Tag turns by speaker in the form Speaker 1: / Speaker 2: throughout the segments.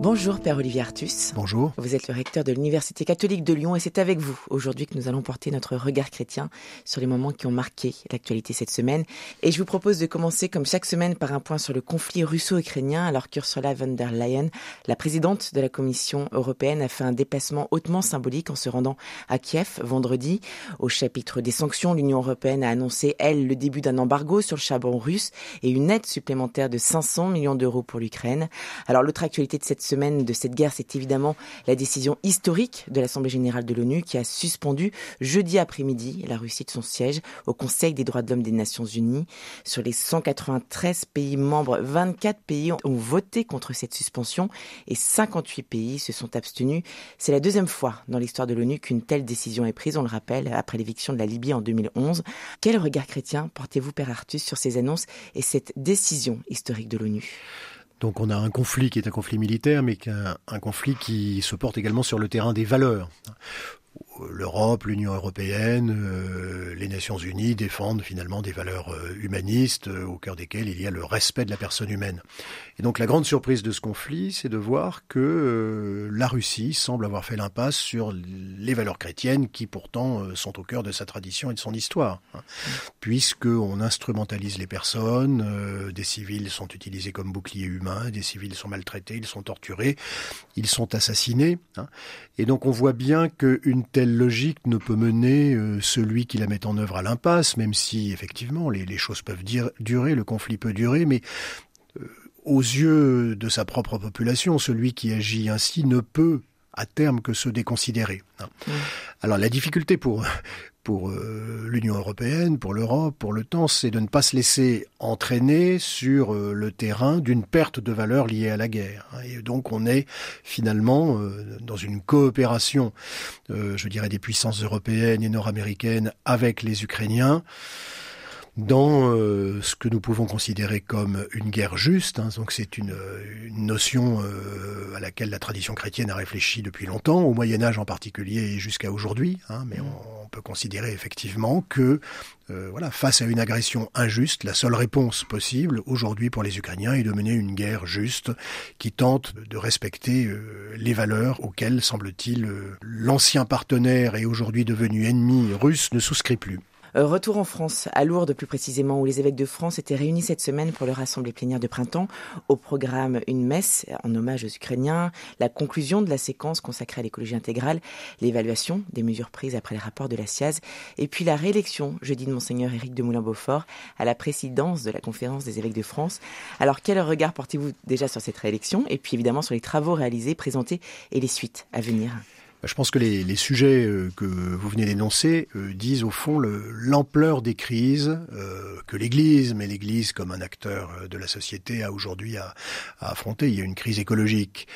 Speaker 1: Bonjour Père Olivier Artus.
Speaker 2: Bonjour.
Speaker 1: Vous êtes le recteur de l'Université catholique de Lyon et c'est avec vous aujourd'hui que nous allons porter notre regard chrétien sur les moments qui ont marqué l'actualité cette semaine. Et je vous propose de commencer comme chaque semaine par un point sur le conflit russo-ukrainien alors qu'Ursula von der Leyen, la présidente de la Commission européenne, a fait un déplacement hautement symbolique en se rendant à Kiev vendredi. Au chapitre des sanctions, l'Union européenne a annoncé, elle, le début d'un embargo sur le charbon russe et une aide supplémentaire de 500 millions d'euros pour l'Ukraine. Alors l'autre actualité de cette semaine, de cette guerre, c'est évidemment la décision historique de l'Assemblée générale de l'ONU qui a suspendu jeudi après-midi la Russie de son siège au Conseil des droits de l'homme des Nations Unies. Sur les 193 pays membres, 24 pays ont voté contre cette suspension et 58 pays se sont abstenus. C'est la deuxième fois dans l'histoire de l'ONU qu'une telle décision est prise, on le rappelle, après l'éviction de la Libye en 2011. Quel regard chrétien portez-vous, Père Artus, sur ces annonces et cette décision historique de l'ONU?
Speaker 2: Donc on a un conflit qui est un conflit militaire, mais un, conflit qui se porte également sur le terrain des valeurs l'Europe, l'Union européenne, euh, les Nations unies défendent finalement des valeurs euh, humanistes euh, au cœur desquelles il y a le respect de la personne humaine. Et donc la grande surprise de ce conflit, c'est de voir que la Russie semble avoir fait l'impasse sur les valeurs chrétiennes qui pourtant sont au cœur de sa tradition et de son histoire. Hein. Puisqu'on instrumentalise les personnes, des civils sont utilisés comme boucliers humains, des civils sont maltraités, ils sont torturés, ils sont assassinés. Hein. Et donc on voit bien qu'une telle logique ne peut mener euh, celui qui la met en œuvre à l'impasse, même si effectivement les, choses peuvent durer, le conflit peut durer, mais euh, aux yeux de sa propre population, celui qui agit ainsi ne peut à terme que se déconsidérer. Hein. Alors la difficulté pour pour euh, l'Union européenne, pour l'Europe, pour le temps, c'est de ne pas se laisser entraîner sur euh, le terrain d'une perte de valeur liée à la guerre. Et donc on est finalement euh, dans une coopération, je dirais, des puissances européennes et nord-américaines avec les Ukrainiens dans ce que nous pouvons considérer comme une guerre juste. Hein. donc c'est une, notion à laquelle la tradition chrétienne a réfléchi depuis longtemps, au Moyen Âge en particulier et jusqu'à aujourd'hui. Hein, mais on, peut considérer effectivement que euh, voilà, face à une agression injuste, la seule réponse possible aujourd'hui pour les Ukrainiens est de mener une guerre juste qui tente de respecter les valeurs auxquelles, semble-t-il, l'ancien partenaire et aujourd'hui devenu ennemi russe ne souscrit plus.
Speaker 1: Euh, retour en France, à Lourdes plus précisément, où les évêques de France étaient réunis cette semaine pour leur assemblée plénière de printemps. Au programme, une messe en hommage aux Ukrainiens, la conclusion de la séquence consacrée à l'écologie intégrale, l'évaluation des mesures prises après les rapports de la SIAZ, et puis la réélection jeudi de Monseigneur Éric de Moulin-Beaufort à la présidence de la conférence des évêques de France. Alors quel regard portez-vous déjà sur cette réélection? Et puis évidemment sur les travaux réalisés, présentés et les suites à venir?
Speaker 2: Je pense que les, sujets euh, que vous venez d'énoncer euh, disent au fond l'ampleur des crises euh, que l'Église, mais l'Église comme un acteur de la société a aujourd'hui à, affronter. Il y a une crise écologique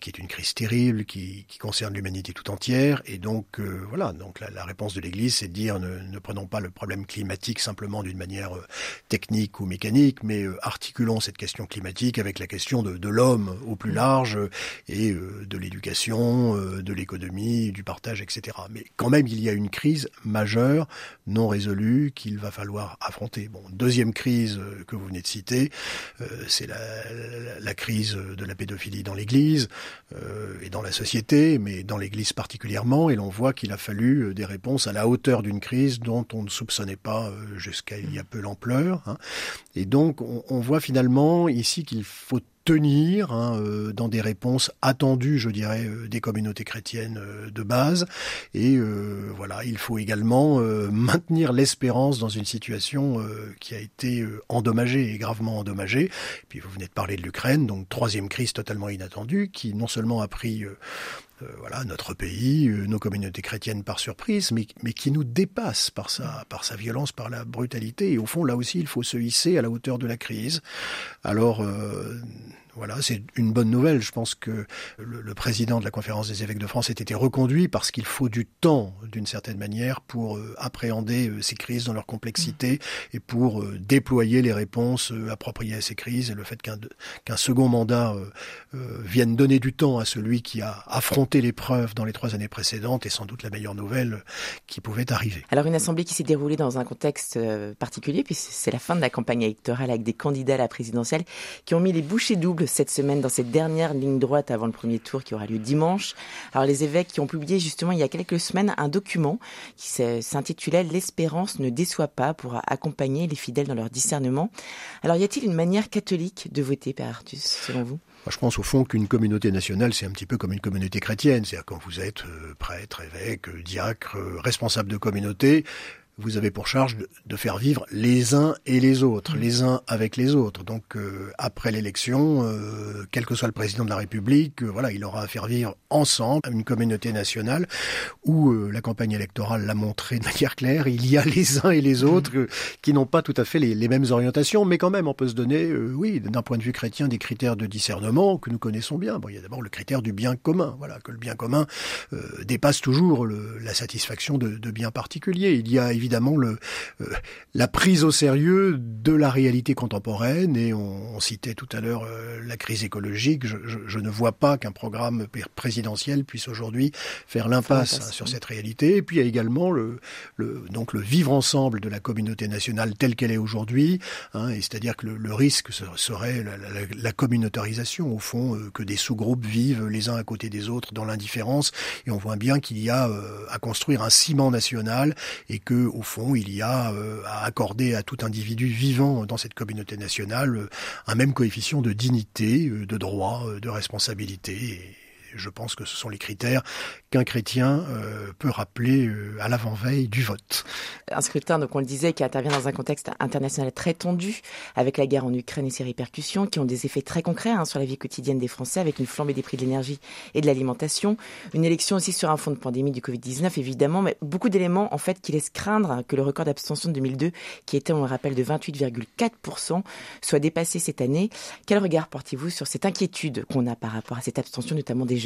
Speaker 2: qui est une crise terrible, qui, qui concerne l'humanité tout entière, et donc voilà. Donc la, la réponse de l'Église, c'est de dire ne, ne, prenons pas le problème climatique simplement d'une manière technique ou mécanique, mais articulons cette question climatique avec la question de, de l'homme au plus large et de l'éducation, de l'économie du partage, etc. Mais quand même, il y a une crise majeure, non résolue, qu'il va falloir affronter. Bon, deuxième crise euh, que vous venez de citer, euh, c'est la, la, crise de la pédophilie dans l'Église euh, et dans la société, mais dans l'Église particulièrement. Et l'on voit qu'il a fallu des réponses à la hauteur d'une crise dont on ne soupçonnait pas jusqu'à il y a peu l'ampleur. Hein. Et donc, on, on voit finalement ici qu'il faut tenir hein, euh, dans des réponses attendues, je dirais, euh, des communautés chrétiennes euh, de base. Et voilà, il faut également maintenir l'espérance dans une situation qui a été endommagée et gravement endommagée. Et puis vous venez de parler de l'Ukraine, donc troisième crise totalement inattendue, qui non seulement a pris voilà notre pays, nos communautés chrétiennes par surprise, mais, qui nous dépasse par sa, par sa violence, par la brutalité. Et au fond, là aussi, il faut se hisser à la hauteur de la crise. Alors, voilà, c'est une bonne nouvelle. Je pense que le, le, président de la conférence des évêques de France a été reconduit parce qu'il faut du temps, d'une certaine manière, pour euh, appréhender euh, ces crises dans leur complexité mmh. et pour euh, déployer les réponses appropriées à ces crises. Et le fait qu'un qu'un second mandat vienne donner du temps à celui qui a affronté l'épreuve dans les trois années précédentes est sans doute la meilleure nouvelle qui pouvait arriver.
Speaker 1: Alors une assemblée qui s'est déroulée dans un contexte particulier, puisque c'est la fin de la campagne électorale avec des candidats à la présidentielle qui ont mis les bouchées doubles cette semaine dans cette dernière ligne droite avant le premier tour qui aura lieu dimanche. Alors les évêques qui ont publié justement il y a quelques semaines un document qui s'intitulait L'espérance ne déçoit pas pour accompagner les fidèles dans leur discernement. Alors y a-t-il une manière catholique de voter, Père Artus, selon vous?
Speaker 2: Je pense au fond qu'une communauté nationale, c'est un petit peu comme une communauté chrétienne. C'est-à-dire quand vous êtes euh, prêtre, évêque, diacre, euh, responsable de communauté, vous avez pour charge de, faire vivre les uns et les autres, mmh. les uns avec les autres. Donc euh, après l'élection, euh, quel que soit le président de la République, euh, voilà, il aura à faire vivre ensemble une communauté nationale où la campagne électorale l'a montré de manière claire. Il y a les uns et les mmh. autres qui n'ont pas tout à fait les, les, mêmes orientations, mais quand même on peut se donner, oui, d'un point de vue chrétien, des critères de discernement que nous connaissons bien. Bon, il y a d'abord le critère du bien commun, voilà, que le bien commun dépasse toujours le, la satisfaction de, de biens particuliers. Il y a évidemment évidemment le, euh, la prise au sérieux de la réalité contemporaine. Et on, citait tout à l'heure euh, la crise écologique. Je, je, je ne vois pas qu'un programme présidentiel puisse aujourd'hui faire l'impasse sur cette réalité. Et puis il y a également le, le, donc le vivre ensemble de la communauté nationale telle qu'elle est aujourd'hui. Hein, et c'est-à-dire que le, le, risque serait la, la, la, communautarisation, au fond, euh, que des sous-groupes vivent les uns à côté des autres dans l'indifférence. Et on voit bien qu'il y a à construire un ciment national et que au fond, il y a euh, à accorder à tout individu vivant dans cette communauté nationale euh, un même coefficient de dignité, euh, de droit, de responsabilité je pense que ce sont les critères qu'un chrétien euh, peut rappeler euh, à l'avant-veille du vote.
Speaker 1: Un scrutin, donc on le disait, qui intervient dans un contexte international très tendu, avec la guerre en Ukraine et ses répercussions, qui ont des effets très concrets hein, sur la vie quotidienne des Français, avec une flambée des prix de l'énergie et de l'alimentation. Une élection aussi sur un fond de pandémie du Covid-19, évidemment, mais beaucoup d'éléments, en fait, qui laissent craindre que le record d'abstention de 2002, qui était, on le rappelle, de 28,4%, soit dépassé cette année. Quel regard portez-vous sur cette inquiétude qu'on a par rapport à cette abstention, notamment des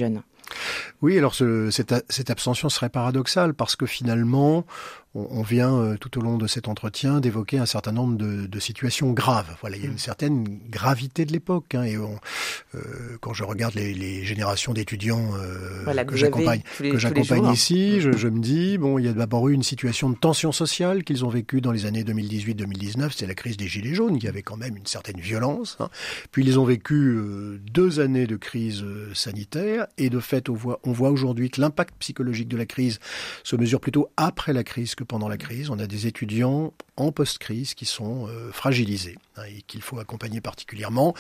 Speaker 2: oui, alors ce, cette, cette, abstention serait paradoxale parce que finalement, on, vient euh, tout au long de cet entretien d'évoquer un certain nombre de, de, situations graves. Voilà, il y a une mm. certaine gravité de l'époque. Hein, et on, euh, quand je regarde les, les générations d'étudiants euh, voilà, que j'accompagne, que j'accompagne ici, je, je, me dis bon, il y a d'abord eu une situation de tension sociale qu'ils ont vécue dans les années 2018-2019. C'est la crise des gilets jaunes qui avait quand même une certaine violence. Hein. Puis ils ont vécu euh, deux années de crise euh, sanitaire et de fait, on voit, on voit aujourd'hui que l'impact psychologique de la crise se mesure plutôt après la crise pendant la crise. On a des étudiants en post-crise qui sont euh, fragilisés hein, et qu'il faut accompagner particulièrement.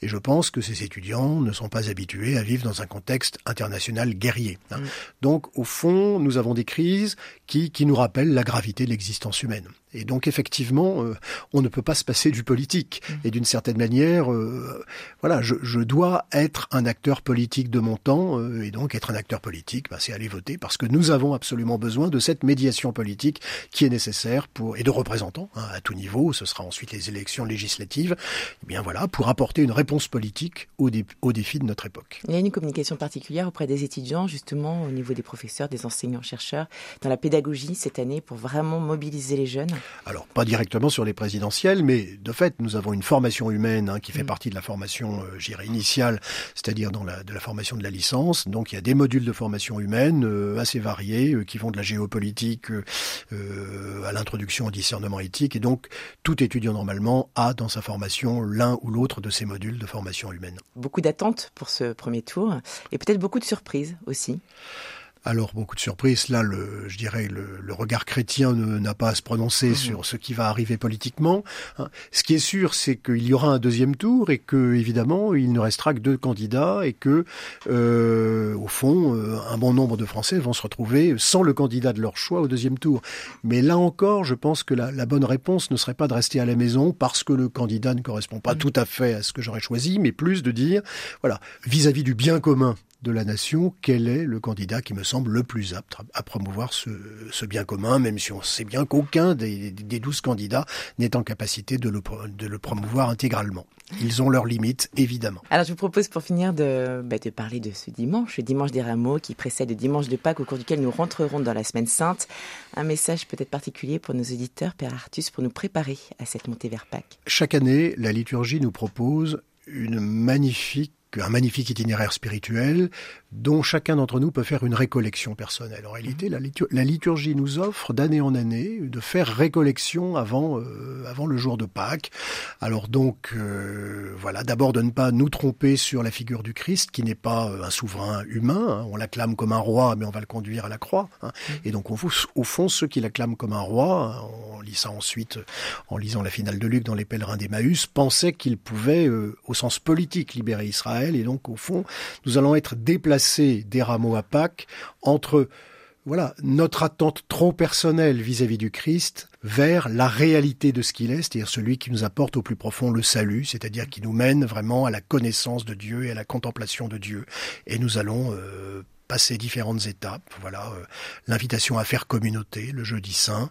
Speaker 2: Et je pense que ces étudiants ne sont pas habitués à vivre dans un contexte international guerrier. Hein. Mm. Donc, au fond, nous avons des crises qui, qui nous rappellent la gravité de l'existence humaine. Et donc effectivement, euh, on ne peut pas se passer du politique. Mm. Et d'une certaine manière, euh, voilà, je, je, dois être un acteur politique de mon temps. Et donc être un acteur politique, bah, c'est aller voter parce que nous avons absolument besoin de cette médiation politique qui est nécessaire pour et de représentants hein, à tout niveau. Ce sera ensuite les élections législatives. Et eh bien voilà, pour apporter une réponse politique aux, dé, aux défis de notre époque.
Speaker 1: Il y a une communication particulière auprès des étudiants, justement au niveau des professeurs, des enseignants chercheurs, dans la pédagogie cette année pour vraiment mobiliser les jeunes.
Speaker 2: Alors, pas directement sur les présidentielles, mais de fait, nous avons une formation humaine hein, qui fait mm. partie de la formation, euh, j'irais, initiale, c'est-à-dire dans la, de la formation de la licence. Donc, il y a des modules de formation humaine euh, assez variés, euh, qui vont de la géopolitique euh, à l'introduction au discernement éthique. Et donc, tout étudiant, normalement, a dans sa formation l'un ou l'autre de ces modules de formation humaine.
Speaker 1: Beaucoup d'attentes pour ce premier tour, et peut-être beaucoup de surprises aussi.
Speaker 2: Alors beaucoup de surprises. Là, le, je dirais, le, le regard chrétien n'a pas à se prononcer mmh. sur ce qui va arriver politiquement. Hein. Ce qui est sûr, c'est qu'il y aura un deuxième tour et que, évidemment, il ne restera que deux candidats et que, euh, au fond, euh, un bon nombre de Français vont se retrouver sans le candidat de leur choix au deuxième tour. Mais là encore, je pense que la, la bonne réponse ne serait pas de rester à la maison parce que le candidat ne correspond pas mmh. tout à fait à ce que j'aurais choisi, mais plus de dire, voilà, vis-à-vis -vis du bien commun de la nation quel est le candidat qui me semble le plus apte à promouvoir ce, bien commun, même si on sait bien qu'aucun des, douze candidats n'est en capacité de le, de le promouvoir intégralement. Ils ont leurs limites, évidemment.
Speaker 1: Alors je vous propose pour finir de, bah, de parler de ce dimanche, le dimanche des rameaux qui précède le dimanche de Pâques au cours duquel nous rentrerons dans la semaine sainte. Un message peut-être particulier pour nos auditeurs, Père Artus, pour nous préparer à cette montée vers Pâques.
Speaker 2: Chaque année, la liturgie nous propose une magnifique un magnifique itinéraire spirituel dont chacun d'entre nous peut faire une récollection personnelle. En réalité, la, liturgie nous offre d'année en année de faire récollection avant, euh, avant le jour de Pâques. Alors donc, euh, voilà, d'abord de ne pas nous tromper sur la figure du Christ, qui n'est pas euh, un souverain humain. Hein. On l'acclame comme un roi, mais on va le conduire à la croix. Hein. Et donc, on, au fond, ceux qui l'acclament comme un roi, on lit ça ensuite en lisant la finale de Luc dans Les Pèlerins d'Emmaüs, pensaient qu'ils pouvaient, au sens politique, libérer Israël. Et donc, au fond, nous allons être déplacés des rameaux à Pâques entre voilà, notre attente trop personnelle vis-à-vis du Christ vers la réalité de ce qu'il est, c'est-à-dire celui qui nous apporte au plus profond le salut, c'est-à-dire qui nous mène vraiment à la connaissance de Dieu et à la contemplation de Dieu. Et nous allons euh, passer différentes étapes. Voilà, euh, l'invitation à faire communauté le jeudi saint,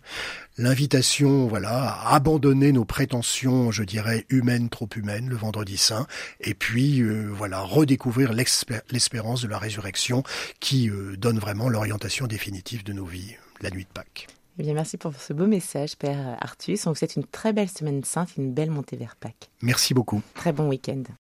Speaker 2: l'invitation, voilà, à abandonner nos prétentions, je dirais humaines, trop humaines, le vendredi saint, et puis euh, voilà, redécouvrir l'espérance de la résurrection qui euh, donne vraiment l'orientation définitive de nos vies, la nuit de Pâques.
Speaker 1: Eh bien, merci pour ce beau message, Père Artus. On vous souhaite une très belle semaine sainte, une belle montée vers Pâques.
Speaker 2: Merci beaucoup.
Speaker 1: Très bon week-end.